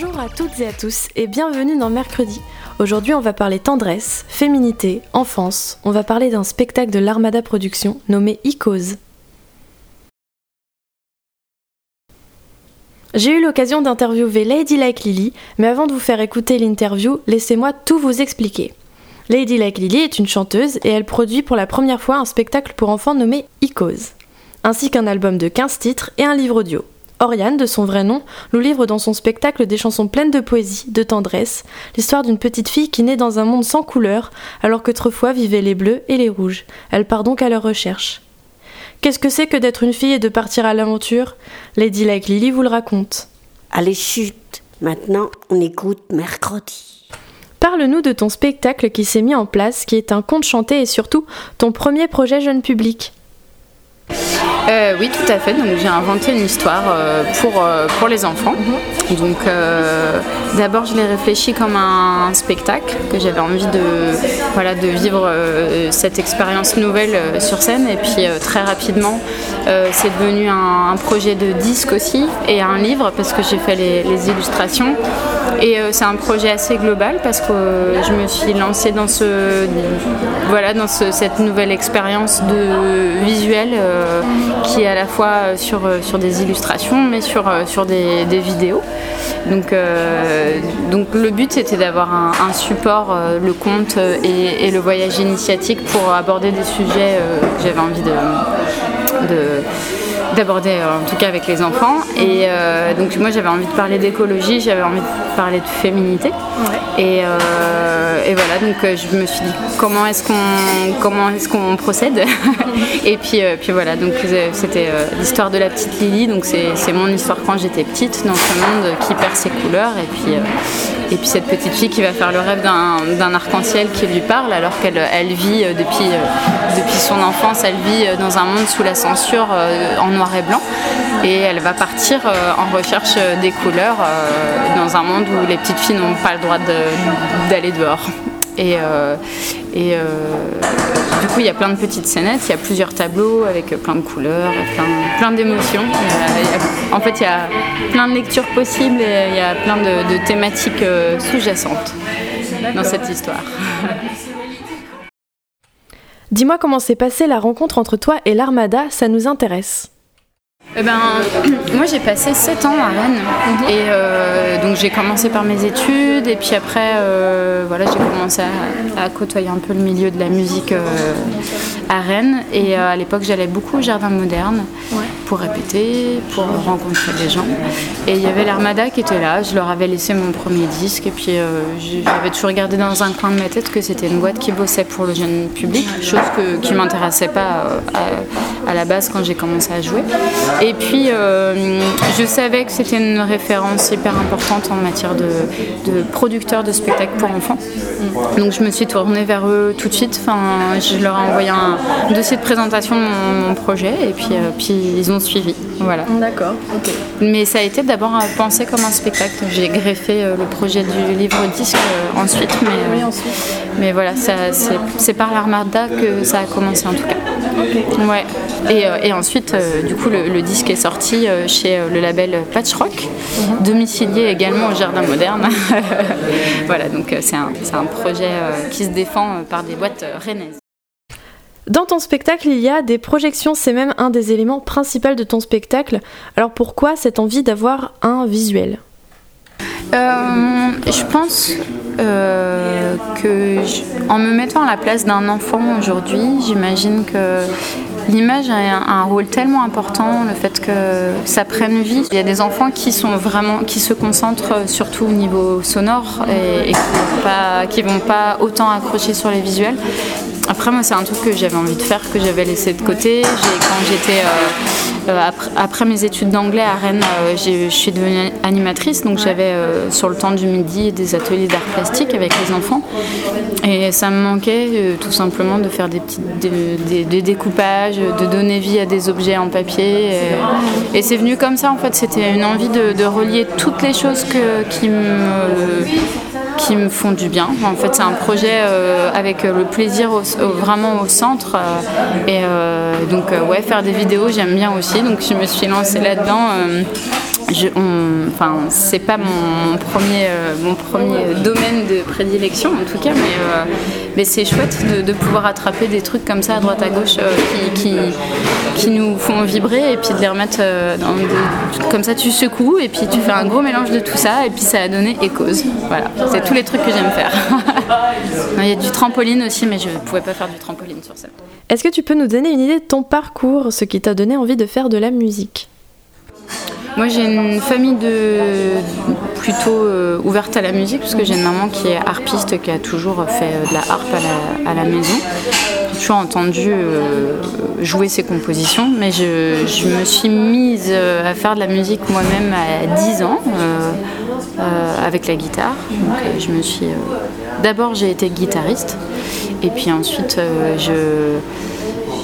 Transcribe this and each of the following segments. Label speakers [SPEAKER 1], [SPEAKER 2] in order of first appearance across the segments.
[SPEAKER 1] Bonjour à toutes et à tous et bienvenue dans Mercredi. Aujourd'hui, on va parler tendresse, féminité, enfance. On va parler d'un spectacle de l'Armada Productions nommé Icose. J'ai eu l'occasion d'interviewer Lady Like Lily, mais avant de vous faire écouter l'interview, laissez-moi tout vous expliquer. Lady Like Lily est une chanteuse et elle produit pour la première fois un spectacle pour enfants nommé Icose, ainsi qu'un album de 15 titres et un livre audio. Oriane, de son vrai nom, nous livre dans son spectacle des chansons pleines de poésie, de tendresse, l'histoire d'une petite fille qui naît dans un monde sans couleur, alors qu'autrefois vivaient les bleus et les rouges. Elle part donc à leur recherche. Qu'est-ce que c'est que d'être une fille et de partir à l'aventure? Lady Like Lily vous le raconte.
[SPEAKER 2] Allez, chute. Maintenant, on écoute mercredi.
[SPEAKER 1] Parle-nous de ton spectacle qui s'est mis en place, qui est un conte chanté et surtout ton premier projet jeune public.
[SPEAKER 3] Euh, oui, tout à fait. Donc j'ai inventé une histoire euh, pour, euh, pour les enfants. Donc d'abord je l'ai réfléchi comme un, spectacle que j'avais envie de voilà de vivre cette expérience nouvelle sur scène et puis très rapidement c'est devenu un, projet de disque aussi et un livre parce que j'ai fait les, illustrations et c'est un projet assez global parce que je me suis lancée dans ce voilà dans ce- cette nouvelle expérience de visuel qui est à la fois sur, euh, sur des illustrations mais sur, euh, sur des, vidéos. Donc, euh, donc le but c'était d'avoir un, support, euh, le conte euh, et, le voyage initiatique pour aborder des sujets euh, que j'avais envie de, de- d'aborder euh, en tout cas avec les enfants et euh, donc moi j'avais envie de parler d'écologie j'avais envie de parler de féminité et, euh, et voilà donc euh, je me suis dit comment est-ce qu'on comment est-ce qu'on procède et puis euh, puis voilà donc c'était l'histoire de la petite Lily donc c'est mon histoire quand j'étais petite dans ce monde qui perd ses couleurs et puis et puis cette petite fille qui va faire le rêve d'un arc-en-ciel qui lui parle alors qu'elle elle vit depuis, depuis son enfance, elle vit dans un monde sous la censure en noir et blanc. Et elle va partir en recherche des couleurs dans un monde où les petites filles n'ont pas le droit d'aller dehors. Et, euh, et euh, du coup, il y a plein de petites scénettes, il y a plusieurs tableaux avec plein de couleurs, plein, plein d'émotions. En fait, il y a plein de lectures possibles et il y a plein de, de thématiques euh, sous-jacentes dans cette histoire.
[SPEAKER 1] Dis-moi comment s'est passée la rencontre entre toi et l'Armada, ça nous intéresse.
[SPEAKER 3] Eh ben, moi j'ai passé 7 ans à Rennes. Et euh, donc j'ai commencé par mes études. Et puis après euh, voilà j'ai commencé à, à côtoyer un peu le milieu de la musique euh, à Rennes et euh, à l'époque j'allais beaucoup au jardin moderne pour répéter, pour rencontrer des gens. Et il y avait l'Armada qui était là, je leur avais laissé mon premier disque et puis euh, j'avais toujours gardé dans un coin de ma tête que c'était une boîte qui bossait pour le jeune public, chose que, qui m'intéressait pas euh, à, à la base quand j'ai commencé à jouer. Et puis, euh, je savais que c'était une référence hyper importante en matière de, de producteurs de spectacles pour enfants. Donc, je me suis tournée vers eux tout de suite. Enfin, je leur ai envoyé un dossier de présentation de mon, mon projet et puis, euh, puis ils ont suivi. Voilà.
[SPEAKER 1] D'accord, ok.
[SPEAKER 3] Mais ça a été d'abord euh, pensé comme un spectacle. J'ai greffé euh, le projet du livre disque ensuite, mais, euh, mais voilà, c'est par l'Armada que ça a commencé en tout cas. Ouais. Et, et ensuite, du coup, le, le disque est sorti chez le label Patchrock, domicilié également au Jardin Moderne. voilà, donc c'est un, projet qui se défend par des boîtes rennaises.
[SPEAKER 4] Dans ton spectacle, il y a des projections, c'est même un des éléments principaux de ton spectacle. Alors pourquoi cette envie d'avoir un visuel?
[SPEAKER 3] Euh, je pense euh, que en me mettant à la place d'un enfant aujourd'hui, j'imagine que l'image a un, rôle tellement important, le fait que ça prenne vie. Il y a des enfants qui sont vraiment, qui se concentrent surtout au niveau sonore et, qui ne vont, pas autant accrocher sur les visuels. Après, moi, c'est un truc que j'avais envie de faire, que j'avais laissé de côté. Quand j'étais euh, euh, après, mes études d'anglais à Rennes, euh, je suis devenue animatrice, donc j'avais sur le temps du midi des ateliers d'art plastique avec les enfants. Et ça me manquait tout simplement de faire des petits des, découpages, de donner vie à des objets en papier. Et, c'est venu comme ça, en fait, c'était une envie de, relier toutes les choses qui me qui me font du bien. En fait, c'est un projet avec le plaisir vraiment au centre. et donc, ouais, faire des vidéos, j'aime bien aussi donc je me suis lancée là-dedans. Euh, enfin, c'est pas mon premier, euh, mon premier domaine de prédilection en tout cas, mais, euh, c'est chouette de, pouvoir attraper des trucs comme ça à droite à gauche qui, qui, nous font vibrer et puis de les remettre dans comme ça tu secoues et puis tu fais un gros mélange de tout ça et puis ça a donné Echoes. Voilà, c'est tous les trucs que j'aime faire. Il y a du trampoline aussi, mais je ne pouvais pas faire du trampoline sur scène.
[SPEAKER 4] Est-ce que tu peux nous donner une idée de ton parcours, ce qui t'a donné envie de faire de la musique?
[SPEAKER 3] Moi, j'ai une famille de plutôt euh, ouverte à la musique, parce que j'ai une maman qui est harpiste, qui a toujours fait euh, de la harpe à la, maison. J'ai toujours entendu euh, jouer ses compositions, mais je, me suis mise à faire de la musique moi-même à 10 ans, avec la guitare. Donc, je me suis. D'abord, j'ai été guitariste, et puis ensuite, je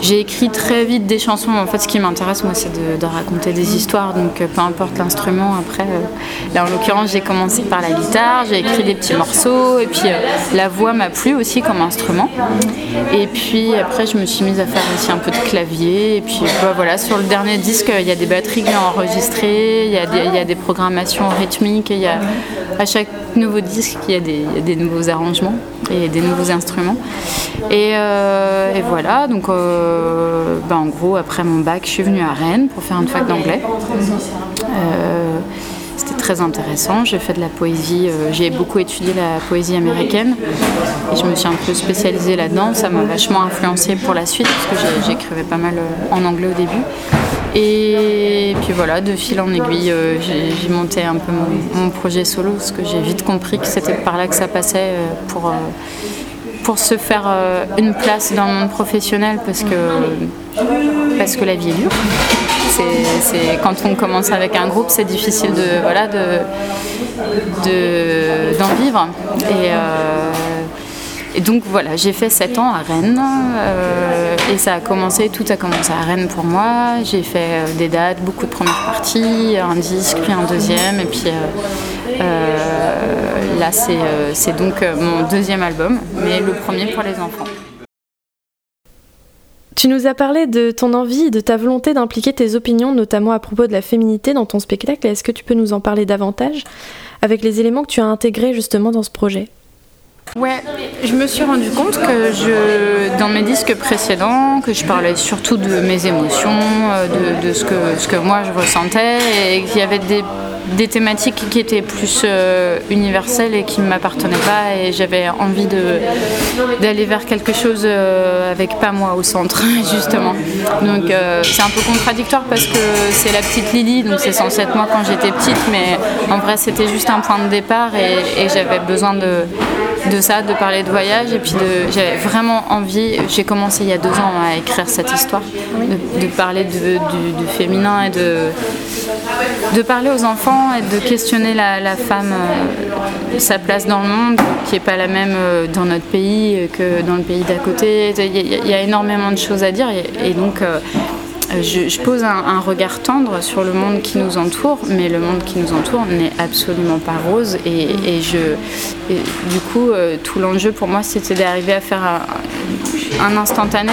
[SPEAKER 3] j'ai écrit très vite des chansons. En fait, ce qui m'intéresse, moi, c'est de, raconter des histoires. Donc, euh, peu importe l'instrument. Après, euh, là, en l'occurrence, j'ai commencé par la guitare. J'ai écrit des petits morceaux. Et puis, euh, la voix m'a plu aussi comme instrument. Et puis, après, je me suis mise à faire aussi un peu de clavier. Et puis, bah, voilà, sur le dernier disque, il y a des batteries que j'ai enregistrées. Il y, a des, programmations rythmiques. Il y a, à chaque nouveau disque, il y a des, nouveaux arrangements et des nouveaux instruments. Et, voilà, donc bah, en gros, après mon bac, je suis venue à Rennes pour faire une fac d'anglais. Euh, c'était très intéressant. J'ai fait de la poésie, euh, j'ai beaucoup étudié la poésie américaine et je me suis un peu spécialisée là-dedans. Ça m'a vachement influencé pour la suite parce que j'écrivais pas mal en anglais au début. Et puis voilà, de fil en aiguille, j'ai monté un peu mon, projet solo parce que j'ai vite compris que c'était par là que ça passait pour pour se faire euh, une place dans le monde professionnel parce que, parce que la vie est dure. Quand on commence avec un groupe, c'est difficile de, voilà, de, d'en vivre. Euh, et donc voilà, j'ai fait 7 ans à Rennes euh, et ça a commencé, tout a commencé à Rennes pour moi. J'ai fait des dates, beaucoup de premières parties, un disque, puis un deuxième, et puis euh, là, euh, c'est donc euh, mon deuxième album, mais le premier pour les enfants.
[SPEAKER 4] Tu nous as parlé de ton envie, de ta volonté d'impliquer tes opinions, notamment à propos de la féminité dans ton spectacle. Est-ce que tu peux nous en parler davantage avec les éléments que tu as intégrés justement dans ce projet?
[SPEAKER 3] Ouais, je me suis rendu compte que je, dans mes disques précédents, que je parlais surtout de mes émotions, de, ce, que, ce que moi je ressentais, et qu'il y avait des des thématiques qui étaient plus euh, universelles et qui ne m'appartenaient pas et j'avais envie d'aller vers quelque chose euh, avec pas moi au centre justement. Donc euh, c'est un peu contradictoire parce que c'est la petite Lily, donc c'est censé être moi quand j'étais petite, mais en vrai c'était juste un point de départ et, j'avais besoin de, de ça, de parler de voyage et puis j'avais vraiment envie, j'ai commencé il y a deux ans à écrire cette histoire, de, parler du, du féminin et de, de parler aux enfants et de questionner la, femme, euh, sa place dans le monde, qui n'est pas la même euh, dans notre pays que dans le pays d'à côté. Il y, a énormément de choses à dire et, donc euh, je, pose un, regard tendre sur le monde qui nous entoure, mais le monde qui nous entoure n'est absolument pas rose. Et, du coup, tout l'enjeu pour moi, c'était d'arriver à faire un, instantané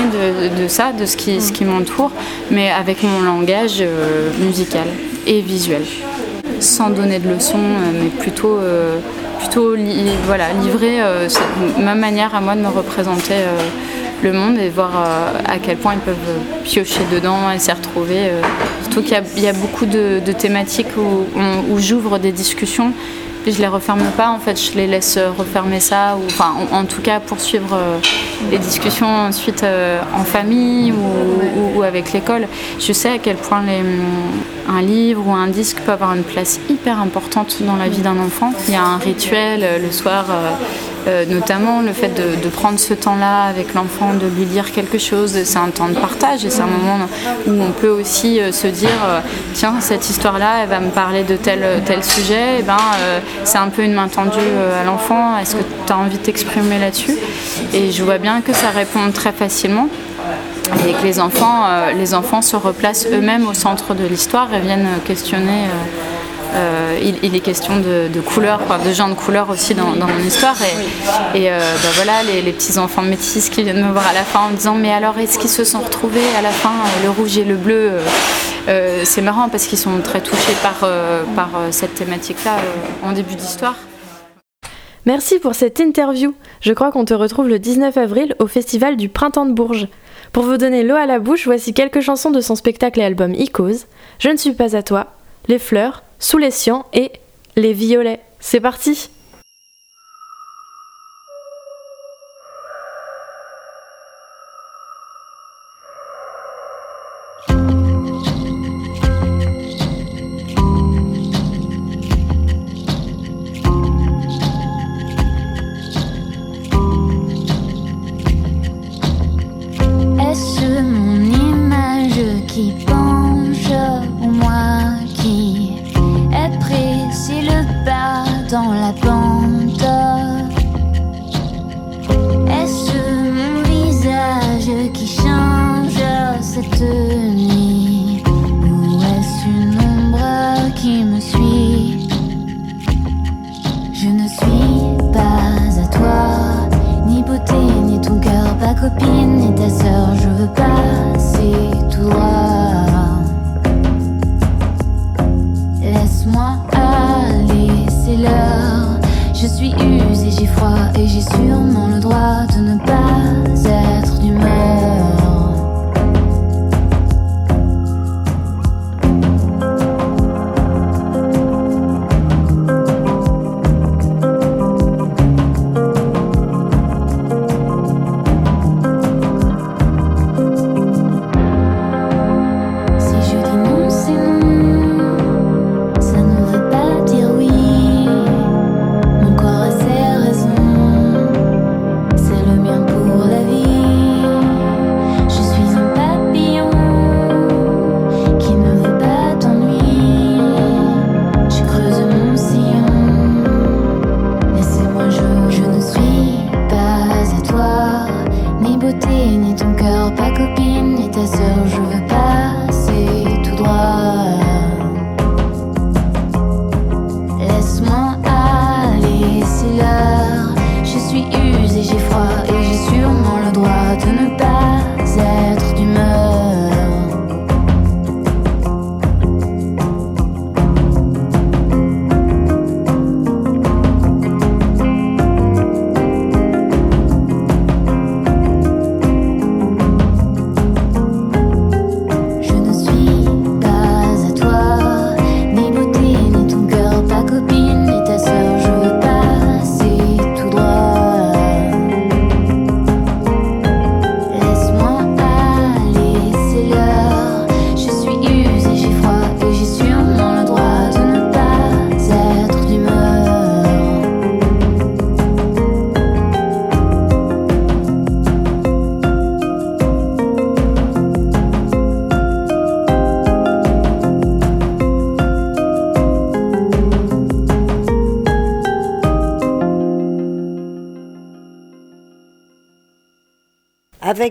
[SPEAKER 3] de, ça, de ce qui m'entoure, mais avec mon langage musical et visuel sans donner de leçons, euh, mais plutôt, euh, plutôt voilà, livrer euh, ma manière à moi de me représenter le monde et voir à quel point ils peuvent piocher dedans et s'y retrouver. surtout qu'il y, a beaucoup de, thématiques où j'ouvre des discussions je les referme pas, en fait, je les laisse refermer ça, ou enfin, en, tout cas poursuivre euh, les discussions ensuite euh, en famille ou, avec l'école. Je sais à quel point un livre ou un disque peut avoir une place hyper importante dans la vie d'un enfant. Il y a un rituel euh, le soir. Euh, notamment le fait de, prendre ce temps-là avec l'enfant, de lui lire quelque chose, c'est un temps de partage et c'est un moment où on peut aussi euh, se dire euh, tiens cette histoire-là elle va me parler de tel, tel sujet, et eh ben, c'est un peu une main tendue à l'enfant, est-ce que tu as envie de t'exprimer là-dessus? Et je vois bien que ça répond très facilement et que les enfants, les enfants se replacent eux-mêmes au centre de l'histoire et viennent questionner il, est question de, couleurs, de gens de couleurs aussi dans, mon histoire. Et, euh, bah voilà, les, petits enfants métis qui viennent me voir à la fin en me disant Mais alors, est-ce qu'ils se sont retrouvés à la fin, euh, le rouge et le bleu C'est marrant parce qu'ils sont très touchés par, par cette thématique-là en début d'histoire.
[SPEAKER 4] Merci pour cette interview. Je crois qu'on te retrouve le 19 avril au Festival du Printemps de Bourges. Pour vous donner l'eau à la bouche, voici quelques chansons de son spectacle et album Icos. Je ne suis pas à toi, Les fleurs, sous les siens et les violets. C'est parti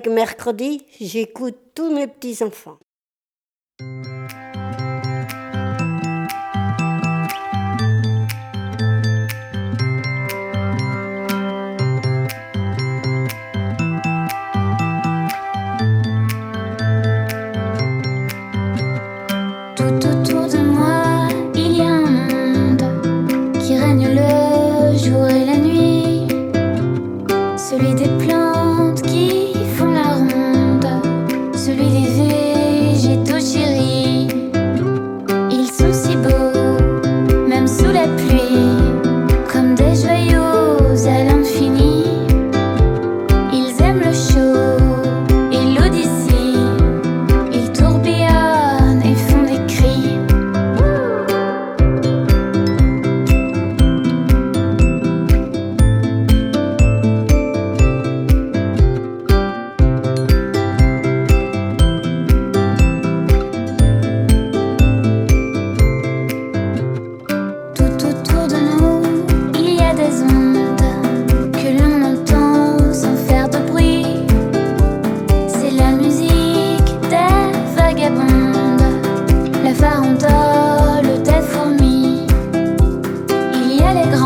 [SPEAKER 2] Mercredi, j'écoute tous mes petits-enfants.
[SPEAKER 5] celui des
[SPEAKER 4] elle.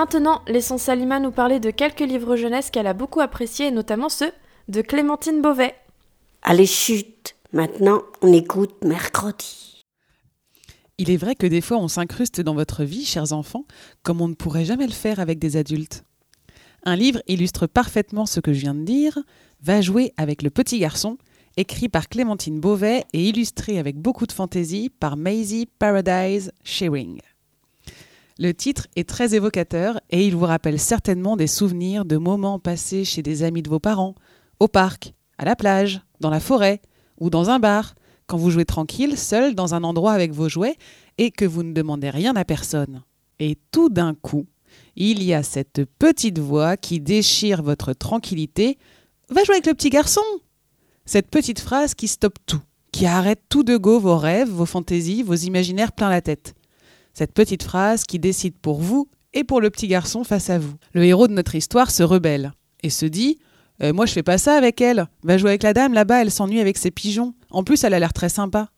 [SPEAKER 4] Maintenant, laissons Salima nous parler de quelques livres jeunesse qu'elle a beaucoup appréciés, et notamment ceux de Clémentine Beauvais.
[SPEAKER 2] Allez, chute Maintenant, on écoute mercredi.
[SPEAKER 5] Il est vrai que des fois, on s'incruste dans votre vie, chers enfants, comme on ne pourrait jamais le faire avec des adultes. Un livre illustre parfaitement ce que je viens de dire, Va jouer avec le petit garçon, écrit par Clémentine Beauvais et illustré avec beaucoup de fantaisie par Maisie Paradise Shearing. Le titre est très évocateur et il vous rappelle certainement des souvenirs de moments passés chez des amis de vos parents, au parc, à la plage, dans la forêt ou dans un bar, quand vous jouez tranquille, seul dans un endroit avec vos jouets et que vous ne demandez rien à personne. Et tout d'un coup, il y a cette petite voix qui déchire votre tranquillité. Va jouer avec le petit garçon Cette petite phrase qui stoppe tout, qui arrête tout de go vos rêves, vos fantaisies, vos imaginaires plein la tête. Cette petite phrase qui décide pour vous et pour le petit garçon face à vous. Le héros de notre histoire se rebelle et se dit euh, Moi je fais pas ça avec elle. Va jouer avec la dame là-bas, elle s'ennuie avec ses pigeons. En plus, elle a l'air très sympa.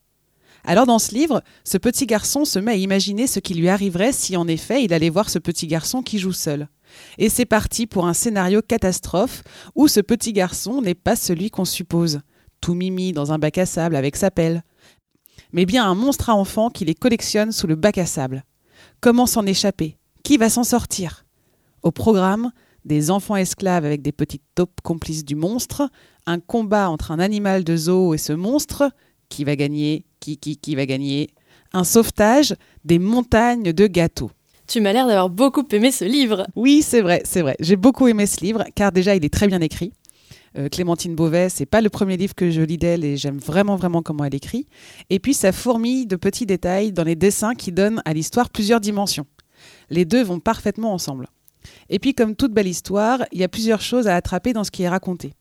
[SPEAKER 5] Alors dans ce livre, ce petit garçon se met à imaginer ce qui lui arriverait si en effet il allait voir ce petit garçon qui joue seul. Et c'est parti pour un scénario catastrophe où ce petit garçon n'est pas celui qu'on suppose, tout mimi dans un bac à sable avec sa pelle, mais bien un monstre à enfants qui les collectionne sous le bac à sable. Comment s'en échapper? Qui va s'en sortir? Au programme, des enfants esclaves avec des petites taupes complices du monstre, un combat entre un animal de zoo et ce monstre, qui va gagner qui, qui, qui va gagner Un sauvetage des montagnes de gâteaux.
[SPEAKER 4] Tu m'as l'air d'avoir beaucoup aimé ce livre.
[SPEAKER 5] Oui, c'est vrai, c'est vrai. J'ai beaucoup aimé ce livre car déjà il est très bien écrit. Euh, Clémentine Beauvais, c'est pas le premier livre que je lis d'elle et j'aime vraiment vraiment comment elle écrit. Et puis ça fourmille de petits détails dans les dessins qui donnent à l'histoire plusieurs dimensions. Les deux vont parfaitement ensemble. Et puis comme toute belle histoire, il y a plusieurs choses à attraper dans ce qui est raconté.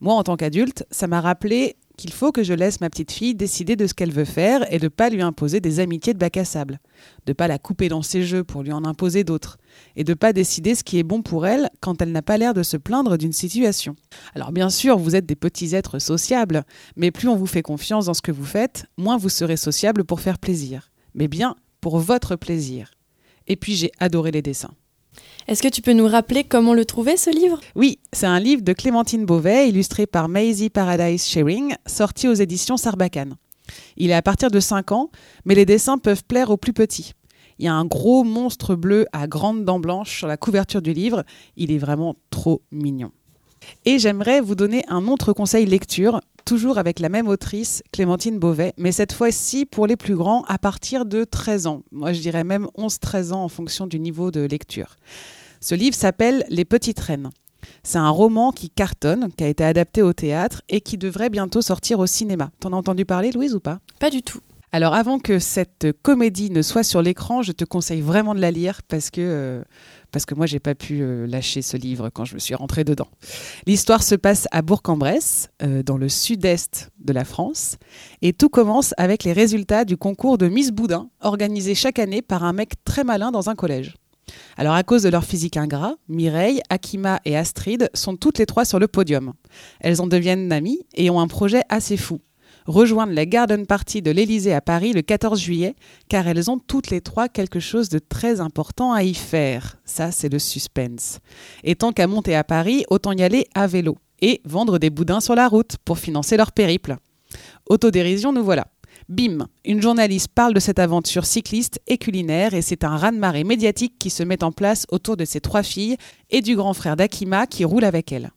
[SPEAKER 5] Moi, en tant qu'adulte, ça m'a rappelé qu'il faut que je laisse ma petite fille décider de ce qu'elle veut faire et de ne pas lui imposer des amitiés de bac à sable, de ne pas la couper dans ses jeux pour lui en imposer d'autres, et de ne pas décider ce qui est bon pour elle quand elle n'a pas l'air de se plaindre d'une situation. Alors bien sûr, vous êtes des petits êtres sociables, mais plus on vous fait confiance dans ce que vous faites, moins vous serez sociable pour faire plaisir, mais bien pour votre plaisir. Et puis j'ai adoré les dessins.
[SPEAKER 4] Est-ce que tu peux nous rappeler comment le trouver ce livre?
[SPEAKER 5] Oui, c'est un livre de Clémentine Beauvais, illustré par Maisie Paradise Sharing, sorti aux éditions Sarbacane. Il est à partir de 5 ans, mais les dessins peuvent plaire aux plus petits. Il y a un gros monstre bleu à grandes dents blanches sur la couverture du livre. Il est vraiment trop mignon. Et j'aimerais vous donner un autre conseil lecture, toujours avec la même autrice, Clémentine Beauvais, mais cette fois-ci pour les plus grands à partir de 13 ans. Moi, je dirais même 11-13 ans en fonction du niveau de lecture. Ce livre s'appelle Les Petites Reines. C'est un roman qui cartonne, qui a été adapté au théâtre et qui devrait bientôt sortir au cinéma. T'en as entendu parler, Louise, ou pas?
[SPEAKER 4] Pas du tout.
[SPEAKER 5] Alors avant que cette comédie ne soit sur l'écran, je te conseille vraiment de la lire parce que, euh, parce que moi j'ai pas pu euh, lâcher ce livre quand je me suis rentrée dedans. L'histoire se passe à Bourg-en-Bresse, euh, dans le sud-est de la France, et tout commence avec les résultats du concours de Miss Boudin, organisé chaque année par un mec très malin dans un collège. Alors à cause de leur physique ingrat, Mireille, Akima et Astrid sont toutes les trois sur le podium. Elles en deviennent amies et ont un projet assez fou rejoindre la garden party de l'Élysée à Paris le 14 juillet, car elles ont toutes les trois quelque chose de très important à y faire. Ça, c'est le suspense. Et tant qu'à monter à Paris, autant y aller à vélo et vendre des boudins sur la route pour financer leur périple. Autodérision, nous voilà. Bim, une journaliste parle de cette aventure cycliste et culinaire et c'est un raz-de-marée médiatique qui se met en place autour de ses trois filles et du grand frère d'Akima qui roule avec elle.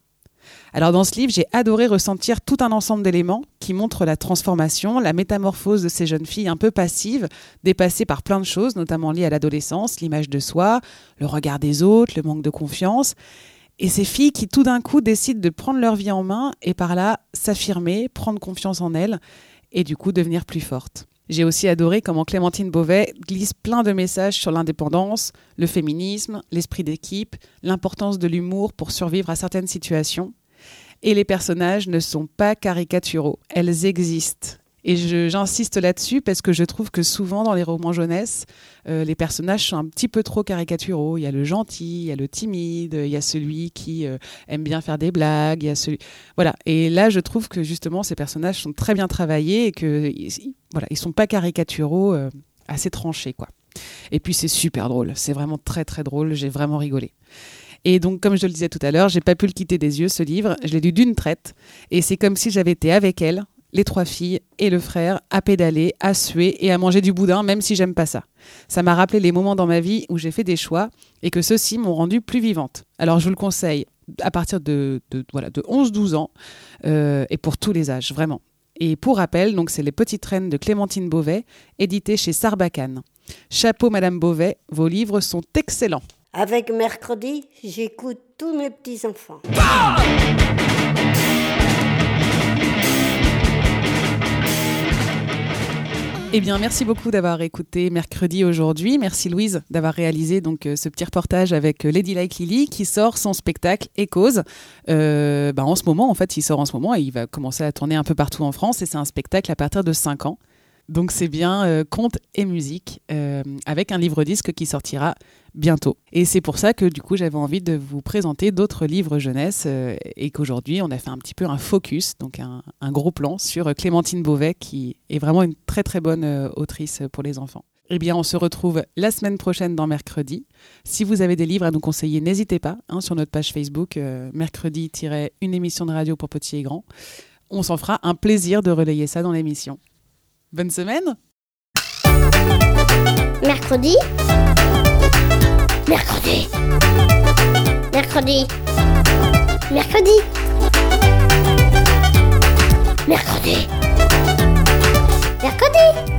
[SPEAKER 5] Alors dans ce livre, j'ai adoré ressentir tout un ensemble d'éléments qui montrent la transformation, la métamorphose de ces jeunes filles un peu passives, dépassées par plein de choses, notamment liées à l'adolescence, l'image de soi, le regard des autres, le manque de confiance. Et ces filles qui tout d'un coup décident de prendre leur vie en main et par là s'affirmer, prendre confiance en elles et du coup devenir plus fortes. J'ai aussi adoré comment Clémentine Beauvais glisse plein de messages sur l'indépendance, le féminisme, l'esprit d'équipe, l'importance de l'humour pour survivre à certaines situations. Et les personnages ne sont pas caricaturaux, elles existent. Et j'insiste là-dessus parce que je trouve que souvent dans les romans jeunesse, euh, les personnages sont un petit peu trop caricaturaux. Il y a le gentil, il y a le timide, il y a celui qui euh, aime bien faire des blagues, il y a celui voilà. Et là, je trouve que justement ces personnages sont très bien travaillés et que voilà, ils sont pas caricaturaux, euh, assez tranchés quoi. Et puis c'est super drôle, c'est vraiment très très drôle, j'ai vraiment rigolé. Et donc, comme je le disais tout à l'heure, j'ai pas pu le quitter des yeux, ce livre. Je l'ai lu d'une traite. Et c'est comme si j'avais été avec elle, les trois filles et le frère, à pédaler, à suer et à manger du boudin, même si j'aime pas ça. Ça m'a rappelé les moments dans ma vie où j'ai fait des choix et que ceux-ci m'ont rendue plus vivante. Alors, je vous le conseille à partir de, voilà, de 11-12 ans euh, et pour tous les âges, vraiment. Et pour rappel, donc c'est Les Petites Reines de Clémentine Beauvais, édité chez Sarbacane. Chapeau Madame Beauvais, vos livres sont excellents.
[SPEAKER 2] Avec mercredi, j'écoute tous mes petits-enfants.
[SPEAKER 5] Eh bien, merci beaucoup d'avoir écouté mercredi aujourd'hui. Merci Louise d'avoir réalisé euh, ce petit reportage avec euh, Lady Like Lily qui sort son spectacle cause. Euh, bah, en ce moment, en fait, il sort en ce moment et il va commencer à tourner un peu partout en France et c'est un spectacle à partir de 5 ans. Donc c'est bien euh, conte et musique euh, avec un livre disque qui sortira bientôt. Et c'est pour ça que du coup j'avais envie de vous présenter d'autres livres jeunesse euh, et qu'aujourd'hui on a fait un petit peu un focus, donc un, gros plan sur Clémentine Beauvais qui est vraiment une très très bonne autrice pour les enfants. Eh bien, on se retrouve la semaine prochaine dans mercredi. Si vous avez des livres à nous conseiller, n'hésitez pas hein, sur notre page Facebook, mercredi-une émission de radio pour petits et grands. On s'en fera un plaisir de relayer ça dans l'émission. Bonne semaine.
[SPEAKER 6] Mercredi. Mercredi. Mercredi. Mercredi. Mercredi. Mercredi